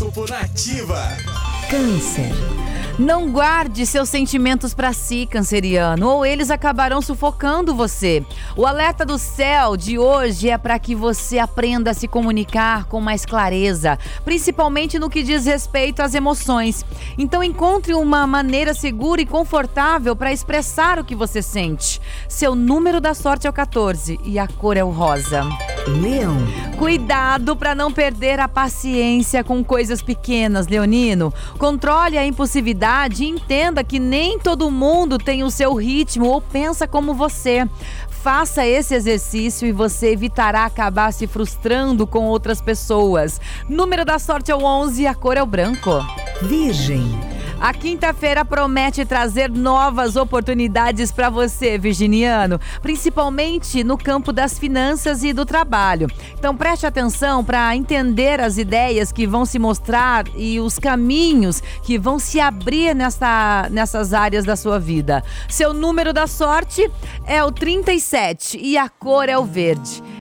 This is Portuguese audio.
Horóscopo Nativa. Câncer. Não guarde seus sentimentos para si, canceriano, ou eles acabarão sufocando você. O alerta do céu de hoje é para que você aprenda a se comunicar com mais clareza, principalmente no que diz respeito às emoções. Então encontre uma maneira segura e confortável para expressar o que você sente. Seu número da sorte é o 14 e a cor é o rosa. Leão. Cuidado para não perder a paciência com coisas pequenas, Leonino. Controle a impulsividade e entenda que nem todo mundo tem o seu ritmo ou pensa como você. Faça esse exercício e você evitará acabar se frustrando com outras pessoas. Número da sorte é o 11 e a cor é o branco. Virgem. A quinta-feira promete trazer novas oportunidades para você, virginiano, principalmente no campo das finanças e do trabalho. Então preste atenção para entender as ideias que vão se mostrar e os caminhos que vão se abrir nessa, nessas áreas da sua vida. Seu número da sorte é o 37 e a cor é o verde.